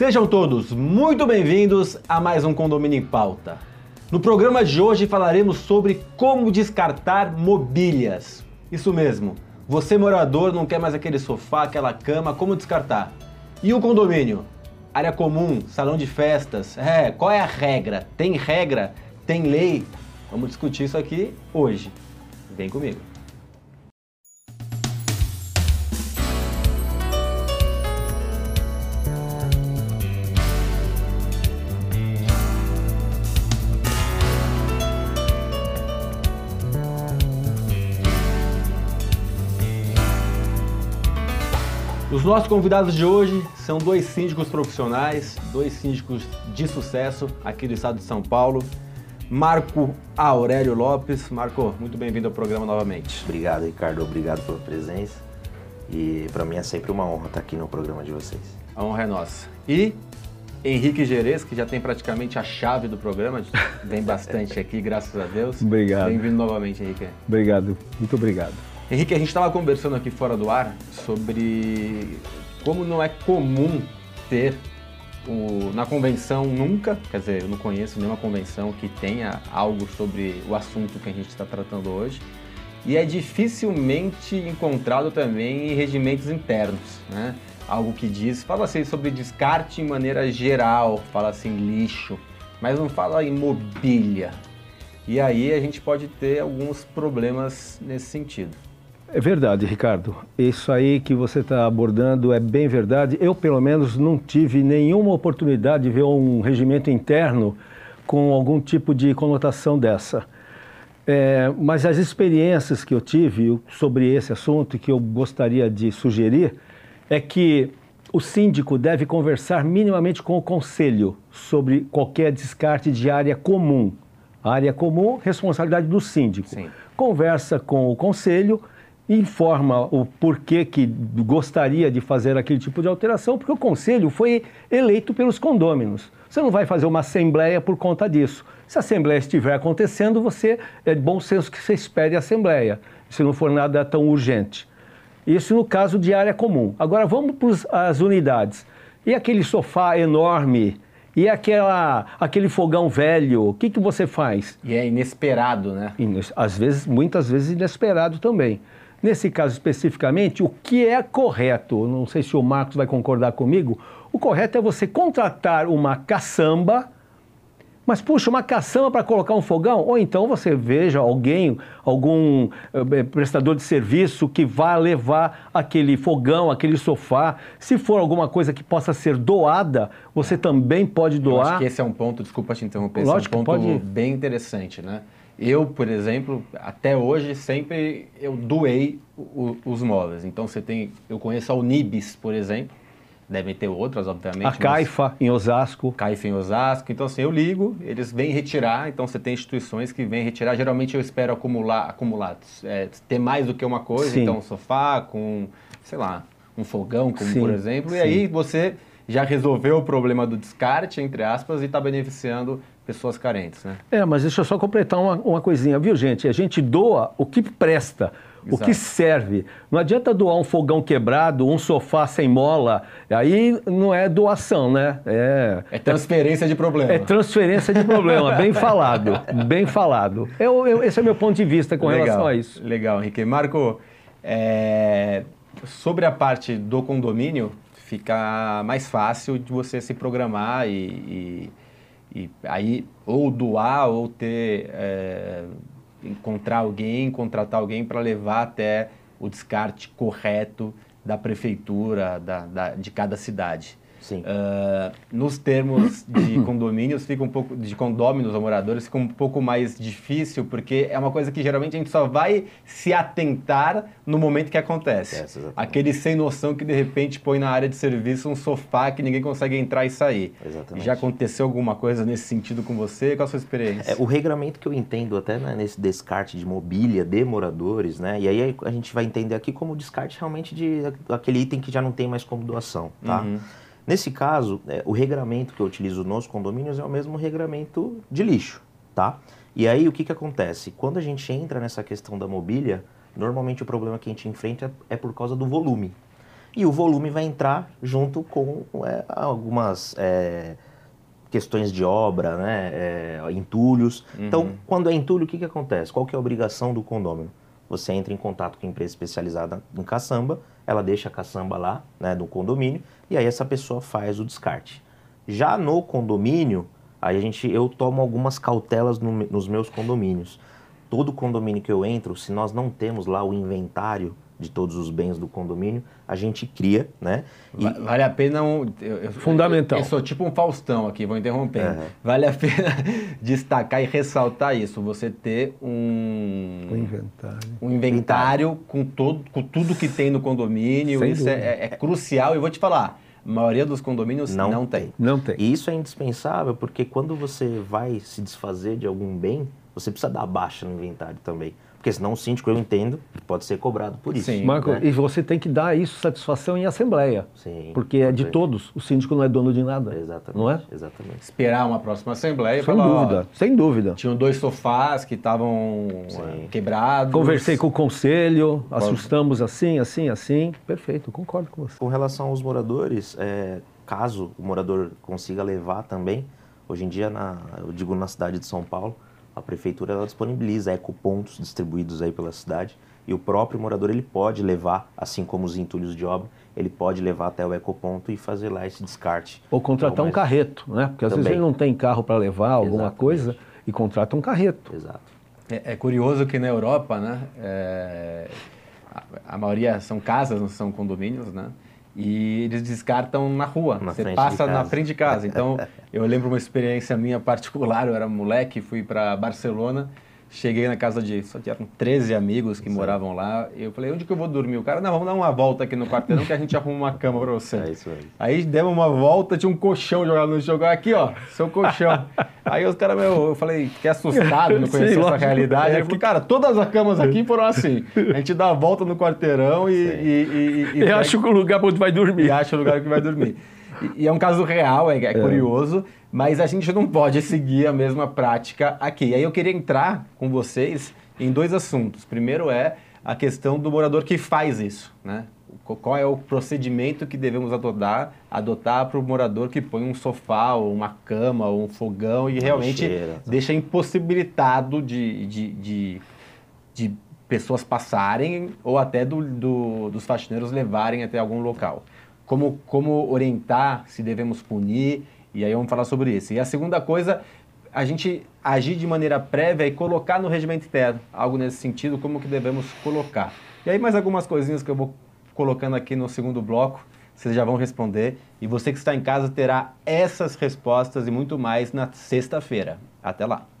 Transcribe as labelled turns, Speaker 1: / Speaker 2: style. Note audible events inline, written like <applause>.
Speaker 1: Sejam todos muito bem-vindos a mais um Condomínio em Pauta. No programa de hoje falaremos sobre como descartar mobílias. Isso mesmo, você morador não quer mais aquele sofá, aquela cama, como descartar? E o condomínio? Área comum, salão de festas, é, qual é a regra? Tem regra? Tem lei? Vamos discutir isso aqui hoje. Vem comigo. Os nossos convidados de hoje são dois síndicos profissionais, dois síndicos de sucesso aqui do estado de São Paulo. Marco Aurélio Lopes. Marco, muito bem-vindo ao programa novamente.
Speaker 2: Obrigado, Ricardo. Obrigado pela presença. E para mim é sempre uma honra estar aqui no programa de vocês.
Speaker 1: A honra é nossa. E Henrique Gerês, que já tem praticamente a chave do programa, vem bastante <laughs> aqui, graças a Deus.
Speaker 3: Obrigado.
Speaker 1: Bem-vindo novamente, Henrique.
Speaker 3: Obrigado, muito obrigado.
Speaker 1: Henrique, a gente estava conversando aqui fora do ar sobre como não é comum ter o, na convenção nunca, quer dizer, eu não conheço nenhuma convenção que tenha algo sobre o assunto que a gente está tratando hoje. E é dificilmente encontrado também em regimentos internos, né? Algo que diz, fala assim sobre descarte em maneira geral, fala assim lixo, mas não fala em mobília. E aí a gente pode ter alguns problemas nesse sentido.
Speaker 3: É verdade, Ricardo. Isso aí que você está abordando é bem verdade. Eu, pelo menos, não tive nenhuma oportunidade de ver um regimento interno com algum tipo de conotação dessa. É, mas as experiências que eu tive sobre esse assunto que eu gostaria de sugerir é que o síndico deve conversar minimamente com o conselho sobre qualquer descarte de área comum. A área comum, responsabilidade do síndico. Sim. Conversa com o conselho informa o porquê que gostaria de fazer aquele tipo de alteração, porque o conselho foi eleito pelos condôminos. Você não vai fazer uma assembleia por conta disso. Se a assembleia estiver acontecendo, você é de bom senso que você espere a assembleia, se não for nada tão urgente. Isso no caso de área comum. Agora vamos para as unidades. E aquele sofá enorme? E aquela, aquele fogão velho? O que, que você faz?
Speaker 1: E é inesperado, né?
Speaker 3: Às vezes, muitas vezes inesperado também. Nesse caso especificamente, o que é correto, não sei se o Marcos vai concordar comigo, o correto é você contratar uma caçamba, mas puxa, uma caçamba para colocar um fogão? Ou então você veja alguém, algum eh, prestador de serviço que vá levar aquele fogão, aquele sofá. Se for alguma coisa que possa ser doada, você também pode doar. Eu
Speaker 1: acho que esse é um ponto, desculpa te interromper, Lógico esse é um ponto pode... bem interessante, né? Eu, por exemplo, até hoje sempre eu doei o, os móveis. Então você tem, eu conheço a Unibis, por exemplo. Devem ter outras, obviamente.
Speaker 3: A Caifa em Osasco.
Speaker 1: Caifa em Osasco. Então, assim, eu ligo, eles vêm retirar. Então, você tem instituições que vêm retirar. Geralmente, eu espero acumular, acumular é, ter mais do que uma coisa. Sim. Então, um sofá com, sei lá, um fogão, como Sim. por exemplo. Sim. E aí, você já resolveu o problema do descarte, entre aspas, e está beneficiando pessoas carentes, né?
Speaker 3: É, mas deixa eu só completar uma, uma coisinha, viu, gente? A gente doa o que presta, Exato. o que serve. Não adianta doar um fogão quebrado, um sofá sem mola, aí não é doação, né?
Speaker 1: É, é transferência de problema.
Speaker 3: É transferência de problema, <laughs> bem falado, bem falado. Eu, eu, esse é o meu ponto de vista com legal, relação a isso.
Speaker 1: Legal, Henrique. Marco, é, sobre a parte do condomínio, fica mais fácil de você se programar e, e e aí, ou doar, ou ter, é, encontrar alguém, contratar alguém para levar até o descarte correto da prefeitura da, da, de cada cidade. Sim. Uh, nos termos de <coughs> condomínios, fica um pouco de condôminos ou moradores, fica um pouco mais difícil, porque é uma coisa que geralmente a gente só vai se atentar no momento que acontece. É, Aquele sem noção que de repente põe na área de serviço um sofá que ninguém consegue entrar e sair. Exatamente. Já aconteceu alguma coisa nesse sentido com você? Qual a sua experiência?
Speaker 2: É, o regramento que eu entendo até né, nesse descarte de mobília de moradores, né? E aí a gente vai entender aqui como descarte realmente de aquele item que já não tem mais como doação, tá? Uhum. Nesse caso, é, o regramento que eu utilizo nos condomínios é o mesmo regramento de lixo, tá? E aí o que, que acontece? Quando a gente entra nessa questão da mobília, normalmente o problema que a gente enfrenta é por causa do volume. e o volume vai entrar junto com é, algumas é, questões de obra, né, é, entulhos. Uhum. Então, quando é entulho, o que, que acontece? Qual que é a obrigação do condômino? Você entra em contato com a empresa especializada em caçamba, ela deixa a caçamba lá, né, no condomínio, e aí essa pessoa faz o descarte. Já no condomínio, aí a gente, eu tomo algumas cautelas no, nos meus condomínios. Todo condomínio que eu entro, se nós não temos lá o inventário de todos os bens do condomínio, a gente cria, né?
Speaker 1: E... Vale a pena um... Eu,
Speaker 3: Fundamental.
Speaker 1: Eu, eu, sou tipo um Faustão aqui, vou interromper. Uhum. Vale a <laughs> pena destacar e ressaltar isso, você ter um...
Speaker 3: Um inventário.
Speaker 1: Um inventário com, todo, com tudo que tem no condomínio, Sem isso é, é, é, crucial. E vou te falar, a maioria dos condomínios não, não tem.
Speaker 3: Não tem.
Speaker 2: E isso é indispensável, porque quando você vai se desfazer de algum bem, você precisa dar baixa no inventário também. Porque senão o síndico, eu entendo, pode ser cobrado por isso. Sim,
Speaker 3: Marco, né? e você tem que dar isso satisfação em assembleia.
Speaker 2: Sim.
Speaker 3: Porque é de todos. O síndico não é dono de nada.
Speaker 2: Exatamente.
Speaker 3: Não é?
Speaker 2: Exatamente.
Speaker 1: Esperar uma próxima assembleia.
Speaker 3: Sem falar, dúvida, ó, sem dúvida.
Speaker 1: Tinham dois sofás que estavam quebrados.
Speaker 3: Conversei com o conselho, assustamos assim, assim, assim. Perfeito, concordo com você.
Speaker 2: Com relação aos moradores, é, caso o morador consiga levar também, hoje em dia, na, eu digo na cidade de São Paulo, a prefeitura ela disponibiliza ecopontos distribuídos aí pela cidade e o próprio morador ele pode levar, assim como os entulhos de obra, ele pode levar até o ecoponto e fazer lá esse descarte.
Speaker 3: Ou contratar um carreto, né? Porque às Também. vezes ele não tem carro para levar alguma Exatamente. coisa e contrata um carreto.
Speaker 2: Exato.
Speaker 1: É, é curioso que na Europa, né, é, a, a maioria são casas, não são condomínios, né? E eles descartam na rua. Na Você passa na frente de casa. <laughs> Então, eu lembro uma experiência minha particular. Eu era moleque, fui para Barcelona Cheguei na casa de. Só tinham 13 amigos que Sim. moravam lá. Eu falei, onde que eu vou dormir? O cara, não, vamos dar uma volta aqui no quarteirão que a gente arruma uma cama pra você. <laughs>
Speaker 2: É isso aí.
Speaker 1: Aí demos uma volta, tinha um colchão jogado no chão. Aqui, ó, seu colchão. <laughs> aí os caras, meu, eu falei, fiquei assustado, não <laughs> conhecia essa realidade. Aí eu falei, cara, todas as camas aqui foram assim. A gente dá a volta no quarteirão e. E,
Speaker 3: e, e, e acha o lugar onde vai dormir.
Speaker 1: E acha o lugar que vai dormir. E, e é um caso real, é, é, é. curioso mas a gente não pode seguir a mesma prática aqui. E aí eu queria entrar com vocês em dois assuntos. Primeiro é a questão do morador que faz isso, né? Qual é o procedimento que devemos adotar, adotar para o morador que põe um sofá, ou uma cama, ou um fogão e realmente tá. deixa impossibilitado de, de, de, de, pessoas passarem ou até do, do, dos faxineiros levarem até algum local. Como, como orientar, se devemos punir e aí vamos falar sobre isso. E a segunda coisa, a gente agir de maneira prévia e colocar no regimento interno, algo nesse sentido, como que devemos colocar. E aí mais algumas coisinhas que eu vou colocando aqui no segundo bloco, vocês já vão responder. E você que está em casa terá essas respostas e muito mais na sexta-feira. Até lá!